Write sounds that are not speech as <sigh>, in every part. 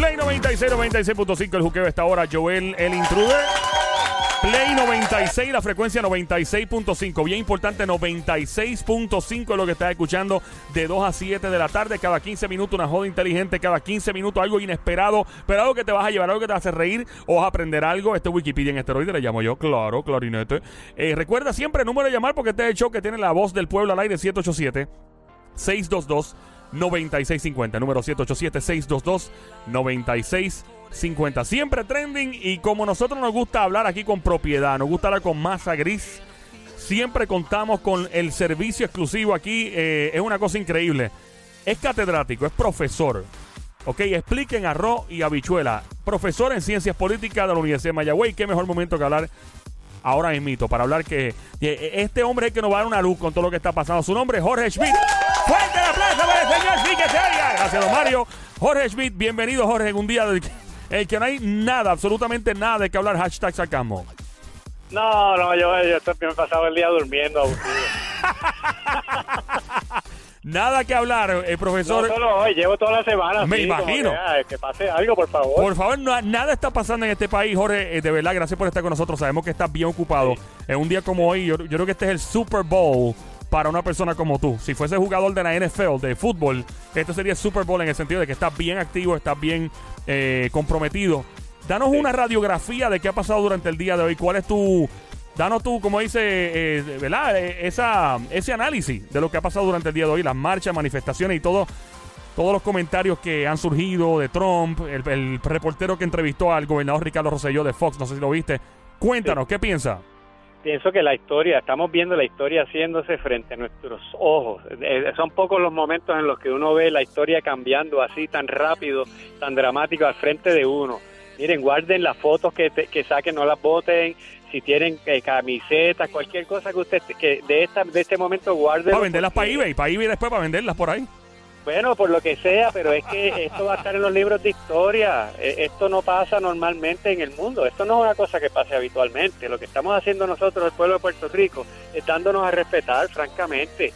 Play 96, 96.5 el juqueo esta hora. Joel, el intruder. Play 96, la frecuencia 96.5. Bien importante, 96.5 es lo que estás escuchando de 2 a 7 de la tarde. Cada 15 minutos una joda inteligente, cada 15 minutos algo inesperado, pero algo que te vas a llevar, algo que te hacer reír o vas a aprender algo. Este Wikipedia en esteroide le llamo yo, claro, clarinete. Eh, recuerda siempre el número de llamar porque este es el show que tiene la voz del pueblo al aire 787 622 9650. Número 787 622 9650. Siempre trending y como nosotros nos gusta hablar aquí con propiedad, nos gusta hablar con masa gris, siempre contamos con el servicio exclusivo aquí. eh, es una cosa increíble. Es catedrático, es profesor. Ok, expliquen arroz y habichuela. Profesor en ciencias políticas de la Universidad de Mayagüey. Qué mejor momento que hablar ahora mismito para hablar que este hombre es que nos va a dar una luz con todo lo que está pasando. Su nombre es Jorge Schmidt. Fuerte señor sí que se oiga. Gracias, don Mario. Jorge Schmidt, bienvenido, Jorge, en un día del que, el que no hay nada, absolutamente nada de que hablar. Hashtag sacamos. No, no, yo, yo estoy- me he pasado el día durmiendo. <laughs> Nada que hablar, eh, No profesor. solo hoy, llevo toda la semana. Me así, imagino. Que, ah, que pase algo, por favor. Por favor, no- nada está pasando en este país, Jorge. Eh, de verdad, gracias por estar con nosotros. Sabemos que estás bien ocupado. En un día como hoy, yo, yo creo que este es el Super Bowl para una persona como tú. Si fuese jugador de la NFL, de fútbol, este sería el Super Bowl en el sentido de que estás bien activo, estás bien eh, comprometido. Danos una radiografía de qué ha pasado durante el día de hoy. ¿Cuál es tu... Danos tú, como dice, eh, ¿verdad? Eh, esa, ese análisis de lo que ha pasado durante el día de hoy, las marchas, manifestaciones y todo, todos los comentarios que han surgido de Trump, el, el reportero que entrevistó al gobernador Ricardo Rosselló de Fox, no sé si lo viste. Cuéntanos, ¿qué piensa? Pienso que la historia, estamos viendo la historia haciéndose frente a nuestros ojos. Eh, son pocos los momentos en los que uno ve la historia cambiando así tan rápido, tan dramático al frente de uno. Miren, guarden las fotos que, te- que saquen, no las boten. Si tienen eh, camisetas, cualquier cosa que usted que de esta de este momento guarden. Para venderlas para eBay, para eBay después para venderlas por ahí. Bueno, por lo que sea, pero es que esto va a estar en los libros de historia. Eh, Esto no pasa normalmente en el mundo. Esto no es una cosa que pase habitualmente. Lo que estamos haciendo nosotros, el pueblo de Puerto Rico, es dándonos a respetar, francamente.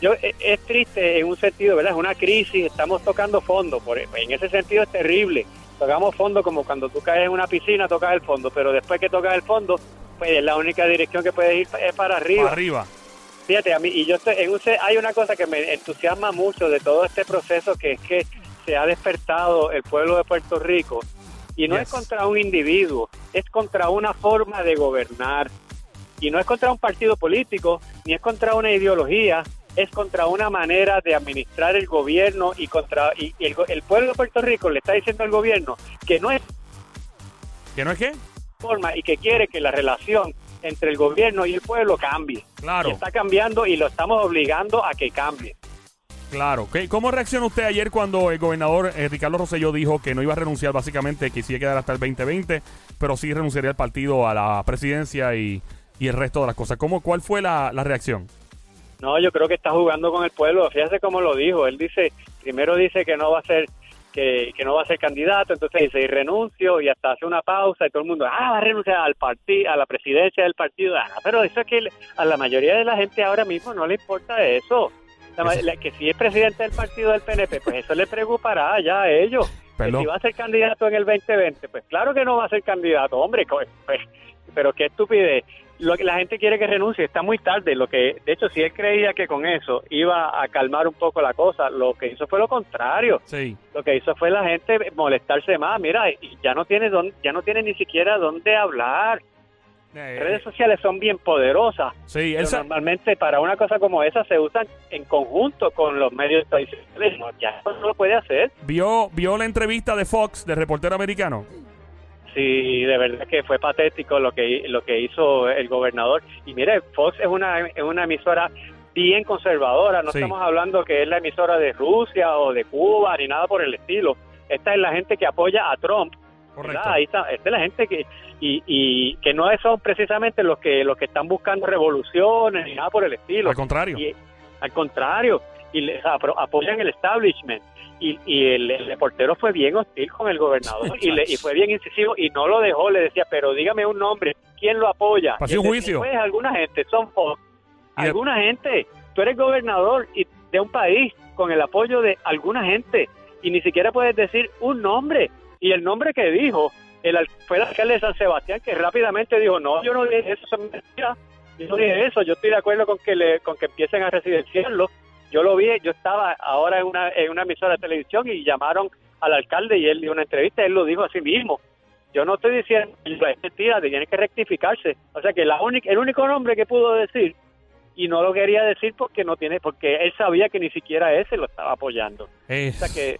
Yo eh, es triste en un sentido, ¿verdad? Es una crisis, estamos tocando fondo. Por, en ese sentido es terrible. Tocamos fondo como cuando tú caes en una piscina, tocas el fondo, pero después que tocas el fondo, pues la única dirección que puedes ir es para arriba. Para arriba. Fíjate, a mí, y yo estoy en un, hay una cosa que me entusiasma mucho de todo este proceso, que es que se ha despertado el pueblo de Puerto Rico, y no Yes. es contra un individuo, es contra una forma de gobernar, y no es contra un partido político, ni es contra una ideología, es contra una manera de administrar el gobierno y contra y el, el pueblo de Puerto Rico le está diciendo al gobierno que no es ¿Que no es qué? forma y que quiere que la relación entre el gobierno y el pueblo cambie. Claro. Y está cambiando y lo estamos obligando a que cambie. Claro. ¿Qué- ¿Cómo reaccionó usted ayer cuando el gobernador eh, Ricardo Rosselló dijo que no iba a renunciar básicamente, que sí iba a quedar hasta el 2020, pero sí renunciaría al partido, a la presidencia y, y el resto de las cosas? ¿Cómo, ¿Cuál fue la, la reacción? No, yo creo que está jugando con el pueblo. Fíjate cómo lo dijo. Él dice, primero dice que no va a ser que, que no va a ser candidato, entonces dice, y renuncio, y hasta hace una pausa, y todo el mundo, ah, va a renunciar al partido, a la presidencia del partido. Ah, pero eso es que a la mayoría de la gente ahora mismo no le importa eso. La que si es presidente del partido del PNP, pues eso le preocupará ya a ellos. Que si va a ser candidato en el 2020, pues claro que no va a ser candidato, hombre, pues, pero qué estupidez. Lo que la gente quiere que renuncie, está muy tarde. Lo que, de hecho, si él creía que con eso iba a calmar un poco la cosa, lo que hizo fue lo contrario. Sí. Lo que hizo fue la gente molestarse más. Mira, ya no tiene don- ya no tiene ni siquiera dónde hablar. Eh, redes sociales son bien poderosas. sí, normalmente para una cosa como esa se usan en conjunto con los medios tradicionales. No, ya no lo puede hacer. vio, vio la entrevista de Fox, del reportero americano. Sí, de verdad que fue patético lo que lo que hizo el gobernador. Y mire, Fox es una es una emisora bien conservadora. No Sí. estamos hablando que es la emisora de Rusia o de Cuba ni nada por el estilo. Esta es la gente que apoya a Trump. Correcto. Ahí está, esta es la gente que y, y que no son precisamente los que los que están buscando revoluciones ni nada por el estilo. Al contrario. Y, al contrario, y le- apoyan el establishment. Y, y el, el reportero fue bien hostil con el gobernador y, le, y fue bien incisivo y no lo dejó. Le decía, pero dígame un nombre, ¿quién lo apoya? Pasó un juicio. Pues alguna gente, son Fox. Alguna gente. Tú eres gobernador y- de un país con el apoyo de alguna gente y ni siquiera puedes decir un nombre. Y el nombre que dijo el, fue el alcalde de San Sebastián, que rápidamente dijo, no, yo no dije eso, yo no dije eso, yo estoy de acuerdo con que, le, con que empiecen a residenciarlo. Yo lo vi, yo estaba ahora en una, en una emisora de televisión y llamaron al alcalde y él dio una entrevista, él lo dijo a sí mismo. Yo no estoy diciendo es mentira, tiene que rectificarse. O sea que la única, el único nombre que pudo decir y no lo quería decir porque no tiene, porque él sabía que ni siquiera ese lo estaba apoyando. Es, que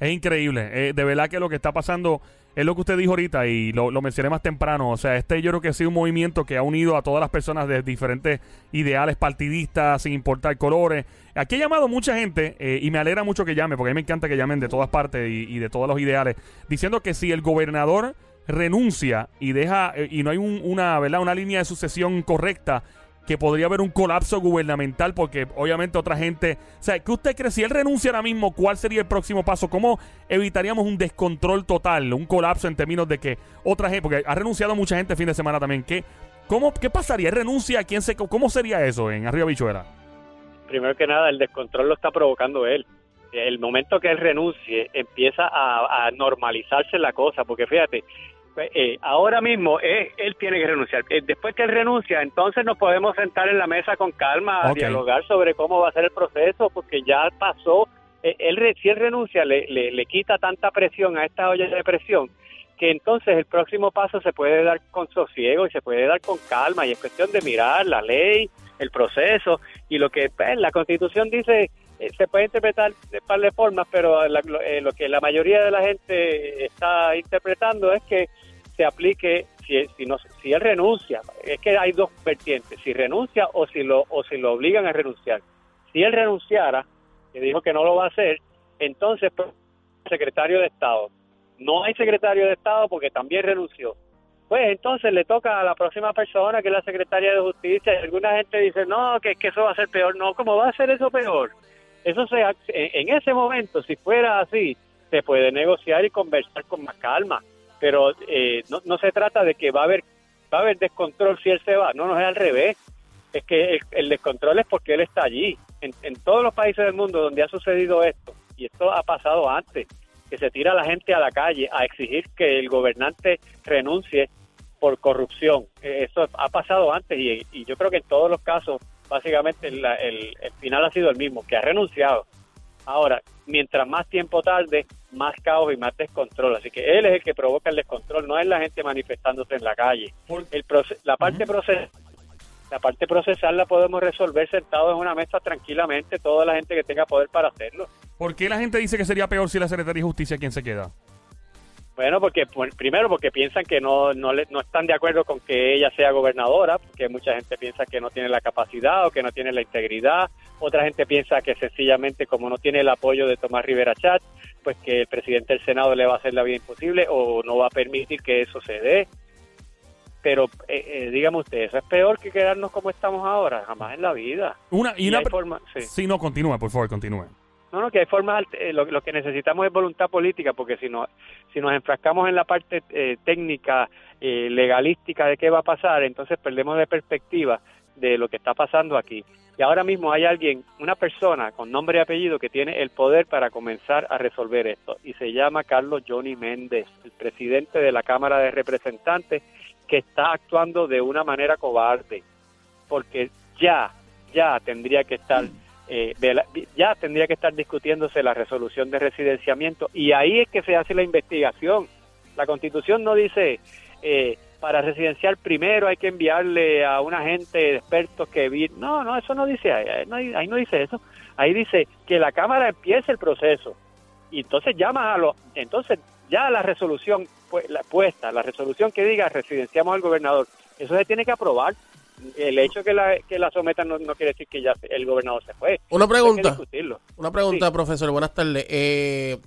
Es increíble. Eh, de verdad que lo que está pasando es lo que usted dijo ahorita y lo, mencioné más temprano. O sea, este yo creo que ha sido un movimiento que ha unido a todas las personas de diferentes ideales partidistas, sin importar colores. Aquí he llamado mucha gente eh, y me alegra mucho que llame, porque a mí me encanta que llamen de todas partes y, de todos los ideales, diciendo que si el gobernador renuncia y deja eh, y no hay una, una línea de sucesión correcta, que podría haber un colapso gubernamental porque obviamente otra gente... O sea, ¿qué usted cree? Si él renuncia ahora mismo, ¿cuál sería el próximo paso? ¿Cómo evitaríamos un descontrol total, un colapso en términos de que otra gente... Porque ha renunciado mucha gente el fin de semana también. ¿Qué, cómo, qué pasaría? ¿Él renuncia? ¿Quién se, ¿Cómo sería eso en Arriba Bichuela? Primero que nada, el descontrol lo está provocando él. El momento que él renuncie, empieza a, a normalizarse la cosa, porque fíjate, pues, eh, ahora mismo eh, él tiene que renunciar. Eh, después que él renuncia, entonces nos podemos sentar en la mesa con calma a dialogar sobre cómo va a ser el proceso, porque ya pasó. él, si él renuncia, le, le, quita tanta presión a esta olla de presión que entonces el próximo paso se puede dar con sosiego y se puede dar con calma y es cuestión de mirar la ley, el proceso y lo que pues, la constitución dice se puede interpretar de par de formas, pero lo, que la mayoría de la gente está interpretando es que se aplique si, si, no, si él renuncia. Es que hay dos vertientes, si renuncia o si, lo, o si lo obligan a renunciar. Si él renunciara, que dijo que no lo va a hacer, entonces, pues, secretario de Estado. No hay secretario de Estado porque también renunció. Pues entonces le toca a la próxima persona, que es la secretaria de Justicia, y alguna gente dice, no, que, que eso va a ser peor. No, ¿cómo va a ser eso peor? Eso se, en ese momento, si fuera así, se puede negociar y conversar con más calma pero eh, no, no se trata de que va a haber va a haber descontrol si él se va, no, no es al revés, es que el, descontrol es porque él está allí. En, en, todos los países del mundo donde ha sucedido esto, y esto ha pasado antes, que se tira la gente a la calle a exigir que el gobernante renuncie por corrupción. Eh, eso ha pasado antes y, y yo creo que en todos los casos, básicamente el, el final ha sido el mismo, que ha renunciado. Ahora, mientras más tiempo tarde, más caos y más descontrol. Así que él es el que provoca el descontrol, no es la gente manifestándose en la calle. El la parte la parte procesal la podemos resolver sentados en una mesa tranquilamente, toda la gente que tenga poder para hacerlo. ¿Por qué la gente dice que sería peor si la Secretaría de Justicia quien se queda? Bueno, porque primero porque piensan que no, no, no están de acuerdo con que ella sea gobernadora, porque mucha gente piensa que no tiene la capacidad o que no tiene la integridad, otra gente piensa que sencillamente como no tiene el apoyo de Tomás Rivera Chat, pues que el presidente del Senado le va a hacer la vida imposible o no va a permitir que eso se dé. Pero eh, eh dígame usted, eso es peor que quedarnos como estamos ahora, jamás en la vida. Una, y, una forma, sí. sí, no, continúe, por favor, continúe. No, no, que hay formas, eh, lo, que necesitamos es voluntad política, porque si, no, si nos enfrascamos en la parte eh, técnica, eh, legalística de qué va a pasar, entonces perdemos de perspectiva de lo que está pasando aquí. Y ahora mismo hay alguien, una persona con nombre y apellido que tiene el poder para comenzar a resolver esto, y se llama Carlos Johnny Méndez, el presidente de la Cámara de Representantes, que está actuando de una manera cobarde, porque ya, ya tendría que estar eh, ya tendría que estar discutiéndose la resolución de residenciamiento y ahí es que se hace la investigación. La constitución no dice eh, para residenciar primero hay que enviarle a un agente de expertos que no, no, eso no dice ahí, ahí no dice eso. Ahí dice que la Cámara empiece el proceso y entonces llama a los, entonces ya la resolución la puesta, la resolución que diga residenciamos al gobernador, eso se tiene que aprobar el hecho que la, que la sometan no, quiere decir que ya el gobernador se fue. Una pregunta. Una pregunta, profesor. Buenas tardes. Eh,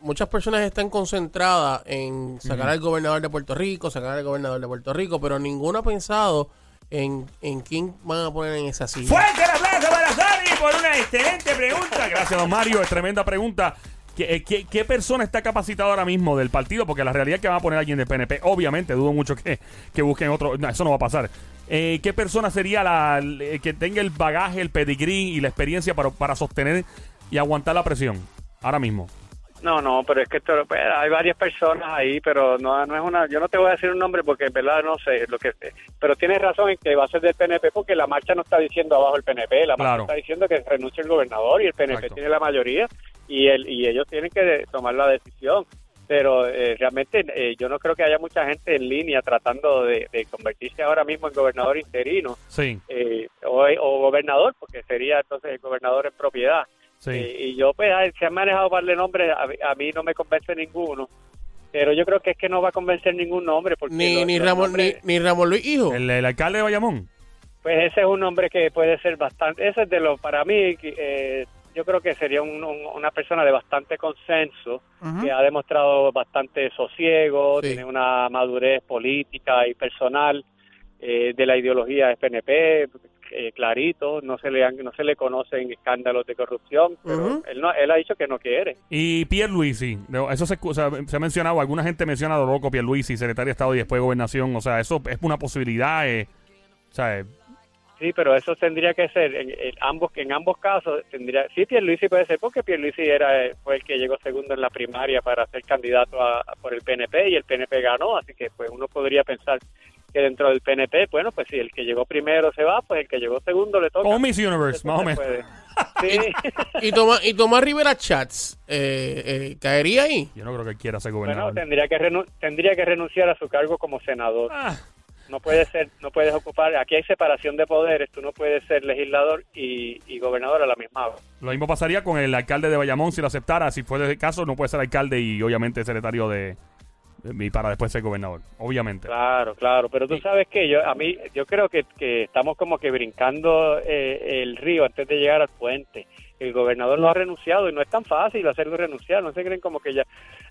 muchas personas están concentradas en sacar al gobernador de Puerto Rico, sacar al gobernador de Puerto Rico, pero ninguno ha pensado en, en quién van a poner en esa silla. Fuerte el aplauso para Sari por una excelente pregunta. Gracias, don Mario. Es tremenda pregunta. ¿Qué, qué, persona está capacitada ahora mismo del partido? Porque la realidad es que va a poner a alguien de PNP. Obviamente, dudo mucho que, que busquen otro. No, eso no va a pasar. Eh, ¿Qué persona sería la que tenga el bagaje, el pedigrí y la experiencia para, para sostener y aguantar la presión ahora mismo? No, no, pero es que esto, pues, hay varias personas ahí, pero no, no es una, yo no te voy a decir un nombre porque en verdad no sé lo que, pero tienes razón en que va a ser del PNP porque la marcha no está diciendo abajo el PNP, la marcha está diciendo que renuncie el gobernador y el PNP tiene la mayoría y el, y ellos tienen que tomar la decisión. Pero eh, realmente eh, yo no creo que haya mucha gente en línea tratando de, convertirse ahora mismo en gobernador interino sí. Eh, o, o gobernador, porque sería entonces el gobernador en propiedad. Y, yo, pues, se han manejado darle nombres, a, mí no me convence ninguno. Pero yo creo que es que no va a convencer ningún nombre. Porque ni, ni, Ramón, ni, Ramón Luis Hijo. El, alcalde de Bayamón. Pues ese es un nombre que puede ser bastante. Ese es de los, para mí, eh, yo creo que sería una persona de bastante consenso, que ha demostrado bastante sosiego, tiene una madurez política y personal eh, de la ideología de PNP, eh, clarito, no se le no se le conocen escándalos de corrupción, pero él no, él ha dicho que no quiere. Y Pierre Luisi, eso se, se ha mencionado, alguna gente menciona a lo loco Pierre Luisi, secretario de Estado y después de Gobernación, o sea, eso es una posibilidad, eh, o sea, Sí, pero eso tendría que ser en, ambos en ambos casos tendría sí Pierluisi puede ser porque Pierluisi era fue el que llegó segundo en la primaria para ser candidato a, por el PNP y el PNP ganó, así que pues uno podría pensar que dentro del PNP, bueno, pues si el que llegó primero se va, pues el que llegó segundo le toca. Como Miss Universe, más o menos. <laughs> Sí. y, Tomás, y Tomás Rivera Chats, eh, eh, ¿caería ahí? Yo no creo que quiera ser gobernador. Bueno, tendría que, tendría que renunciar a su cargo como senador. Ah. No puedes ser, no puedes ocupar, aquí hay separación de poderes, tú no puedes ser legislador y, y gobernador a la misma vez. Lo mismo pasaría con el alcalde de Bayamón si lo aceptara, si fuera el caso no puede ser alcalde y obviamente secretario de, y para después ser gobernador, obviamente. Claro, claro, pero tú sabes que yo a mí yo creo que, que estamos como que brincando eh, el río antes de llegar al puente. El gobernador no ha renunciado y no es tan fácil hacerlo renunciar, no se creen como que ya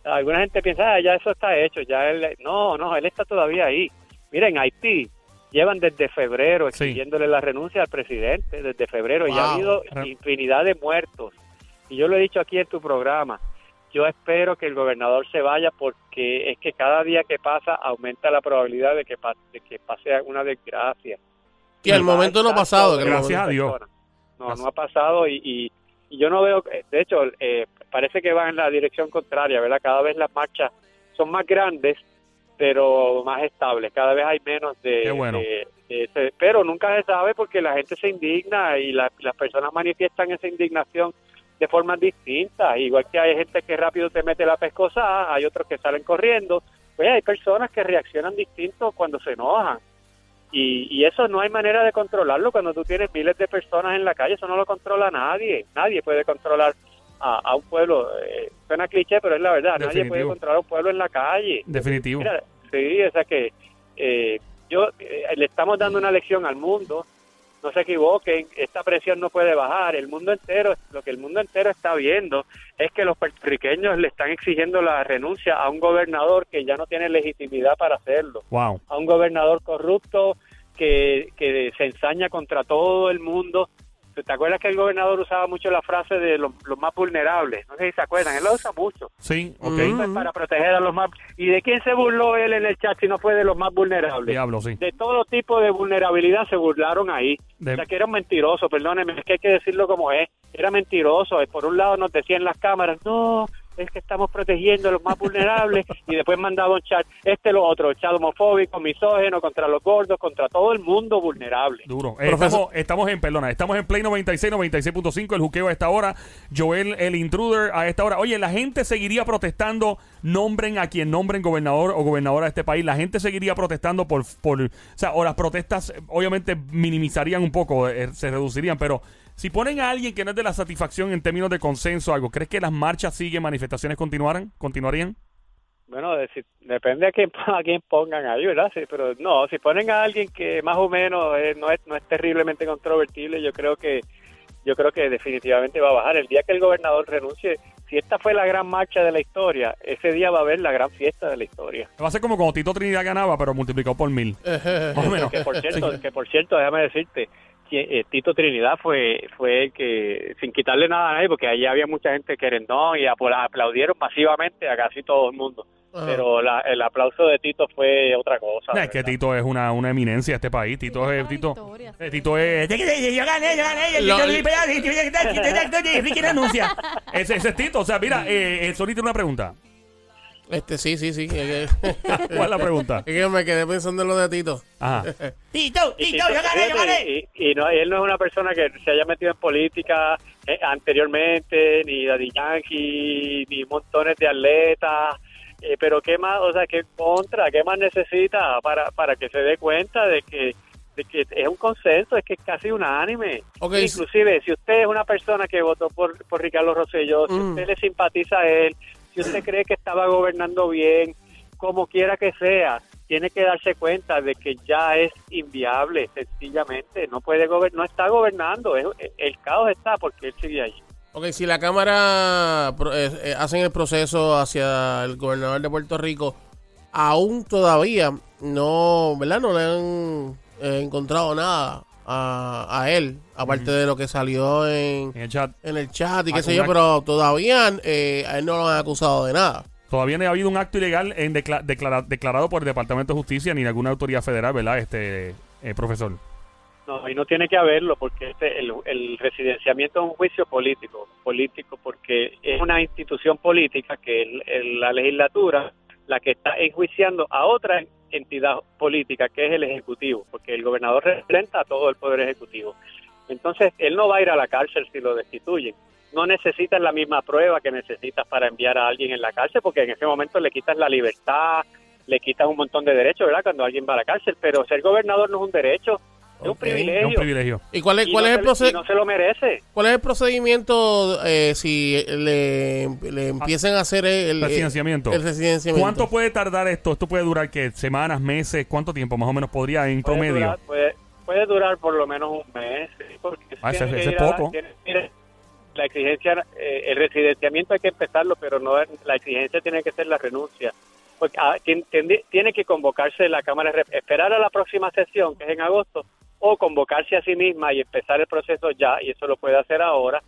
alguna gente piensa, ah, ya eso está hecho, ya él no, no, él está todavía ahí. Miren, Haití llevan desde febrero exigiéndole la renuncia al presidente, desde febrero, y ha habido infinidad de muertos. Y yo lo he dicho aquí en tu programa, yo espero que el gobernador se vaya porque es que cada día que pasa aumenta la probabilidad de que pase, que pase una desgracia. Y al momento no ha pasado. Gracias a Dios. No, no ha pasado y, y, yo no veo, de hecho, eh, parece que va en la dirección contraria, ¿verdad? Cada vez las marchas son más grandes, pero más estables. Cada vez hay menos de, ese, pero nunca se sabe porque la gente se indigna y las personas manifiestan esa indignación de formas distintas. Igual que hay gente que rápido te mete la pescosa, hay otros que salen corriendo. Pues hay personas que reaccionan distinto cuando se enojan. Y, y eso no hay manera de controlarlo cuando tú tienes miles de personas en la calle. Eso no lo controla nadie. Nadie puede controlar a, un pueblo. Eh, suena cliché, pero es la verdad. Nadie puede controlar a un pueblo en la calle. Definitivo. sí, o sea que eh, yo eh, le estamos dando una lección al mundo no se equivoquen, esta presión no puede bajar. El mundo entero, lo que el mundo entero está viendo es que los puertorriqueños le están exigiendo la renuncia a un gobernador que ya no tiene legitimidad para hacerlo. Wow. A un gobernador corrupto que, que se ensaña contra todo el mundo ¿Te acuerdas que el gobernador usaba mucho la frase de los, más vulnerables? No sé si se acuerdan, él lo usa mucho. Sí, ok. Para proteger a los más... ¿Y de quién se burló él en el chat si no fue de los más vulnerables? Diablo, sí. De todo tipo de vulnerabilidad se burlaron ahí. O sea, que era un mentiroso, perdóneme, es que hay que decirlo como es. Era mentiroso. Por un lado nos decían las cámaras, no, es que estamos protegiendo a los más vulnerables y después mandaba un chat, este lo otro, chat homofóbico, misógeno, contra los gordos, contra todo el mundo vulnerable. Duro. Eh, estamos, estamos, en, perdona, estamos en Play 96, 96.5, el juqueo a esta hora, Joel, el intruder a esta hora. Oye, la gente seguiría protestando, nombren a quien nombren gobernador o gobernadora de este país, la gente seguiría protestando por, por o sea, o las protestas obviamente minimizarían un poco, eh, se reducirían, pero si ponen a alguien que no es de la satisfacción en términos de consenso algo, ¿crees que las marchas siguen, manifestaciones continuaran, continuarían? Bueno, depende a quién, <laughs> a quién pongan ahí, ¿verdad? Sí, pero no, si ponen a alguien que más o menos eh, no, es, no es terriblemente controvertible, yo creo que yo creo que definitivamente va a bajar. El día que el gobernador renuncie, si esta fue la gran marcha de la historia, ese día va a haber la gran fiesta de la historia. Va a ser como cuando Tito Trinidad ganaba, pero multiplicado por mil. <laughs> más o menos. Que por cierto, <laughs> que por cierto, déjame decirte, eh, Tito Trinidad fue fue el que, sin quitarle nada a nadie, porque allí había mucha gente querendón y aplaudieron masivamente a casi todo el mundo. Ajá. pero la- el aplauso de Tito fue otra cosa. No, es que. Tito es una, una eminencia de este país. Tito es. Tito, victoria, eh. Tito es. Yo gané, yo gané. Ricky renuncia. Ese, es Tito. O sea, mira, eh, eh, Sony tiene una pregunta. Este, sí, sí, sí. <laughs> ¿Cuál es la pregunta? es que me quedé pensando en lo de Tito. Ajá. <laughs> Tito, Y Tito, Tito, yo gané, yo gané. Y, y no, él no es una persona que se haya metido en política eh, anteriormente, ni Daddy Yankee, ni montones de atletas. eh, pero qué más, o sea, qué contra, qué más necesita para, para que se dé cuenta de que, de que es un consenso, es que es casi unánime. Inclusive, si usted es una persona que votó por, por Ricardo Rosselló, si Mm. usted le simpatiza a él, si usted cree que estaba gobernando bien, como quiera que sea, tiene que darse cuenta de que ya es inviable, sencillamente. No puede gober- no está gobernando, es- el caos está porque él sigue allí. Ok, si la Cámara eh, eh, hacen el proceso hacia el gobernador de Puerto Rico, aún todavía no, ¿verdad? No le han eh, encontrado nada a, a él, aparte de lo que salió en, En el chat. en el chat y qué sé yo, pero todavía eh, a él no lo han acusado de nada. Todavía no ha habido un acto ilegal en decla- declara- declarado por el Departamento de Justicia ni alguna autoridad federal, ¿verdad? Este eh, profesor. No, y no tiene que haberlo porque este, el, el residenciamiento es un juicio político, político porque es una institución política que es la legislatura la que está enjuiciando a otra entidad política que es el ejecutivo, porque el gobernador representa a todo el poder ejecutivo. Entonces, él no va a ir a la cárcel si lo destituyen. No necesitas la misma prueba que necesitas para enviar a alguien en la cárcel, porque en ese momento le quitas la libertad, le quitas un montón de derechos, ¿verdad? Cuando alguien va a la cárcel, pero ser gobernador no es un derecho, es un privilegio. Es un privilegio. ¿Y cuál es, Y cuál no es el le- proce- y no se lo merece. cuál es el procedimiento eh, si le, le empiezan a hacer el, el- Residenciamiento. el residenciamiento? ¿Cuánto puede tardar esto? ¿Esto puede durar qué? ¿Semanas, meses? ¿Cuánto tiempo más o menos podría en Puede promedio? durar, puede, puede durar por lo menos un mes. Porque Ah, ese- tiene que ese es a- poco. tiene- mire, la exigencia, eh, el residenciamiento hay que empezarlo, pero no la exigencia tiene que ser la renuncia. Porque ah, tien- tiendi- tiene que convocarse la Cámara, de Rep- esperar a la próxima sesión, que es en agosto, o convocarse a sí misma y empezar el proceso ya, y eso lo puede hacer ahora.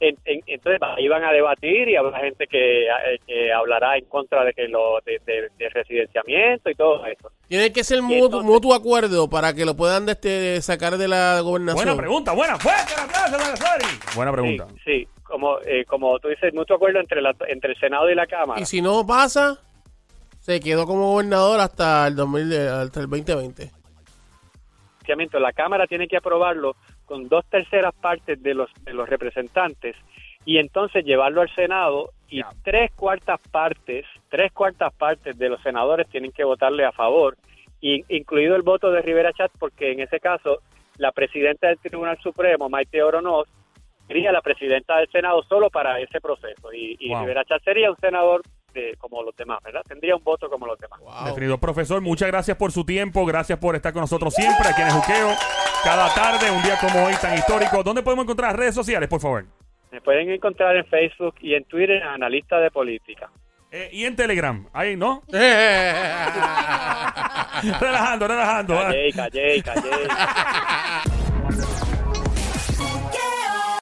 En- en- entonces ahí van a debatir y habrá gente que, eh, que hablará en contra de que lo de, de- de residenciamiento y todo eso. Tiene que ser mutuo, entonces- mutuo acuerdo para que lo puedan este, sacar de la gobernación. Buena pregunta, buena. Fuerte aplauso para. Buena pregunta. Sí, sí, como, eh, como tú dices, mutuo acuerdo entre, la, entre el Senado y la Cámara. Y si no pasa, se quedó como gobernador hasta el 2000, eh, hasta el 2020. La Cámara tiene que aprobarlo con dos terceras partes de los, de los representantes y entonces llevarlo al Senado y tres cuartas partes, tres cuartas partes de los senadores tienen que votarle a favor, y, incluido el voto de Rivera Chat, porque en ese caso la presidenta del Tribunal Supremo, Maite Oronoz, sería la presidenta del Senado solo para ese proceso y, y Wow. Rivera Chat sería un senador de, como los demás, ¿verdad? Tendría un voto como los demás. Wow. Definido. Profesor, muchas gracias por su tiempo, gracias por estar con nosotros siempre aquí en el Juqueo, cada tarde, un día como hoy tan histórico. ¿Dónde podemos encontrar las redes sociales, por favor? Me pueden encontrar en Facebook y en Twitter en Analista de Política. Eh, y en Telegram, ahí, ¿no? <laughs> <laughs> relajando, relajando. Callé, callé, callé. <laughs>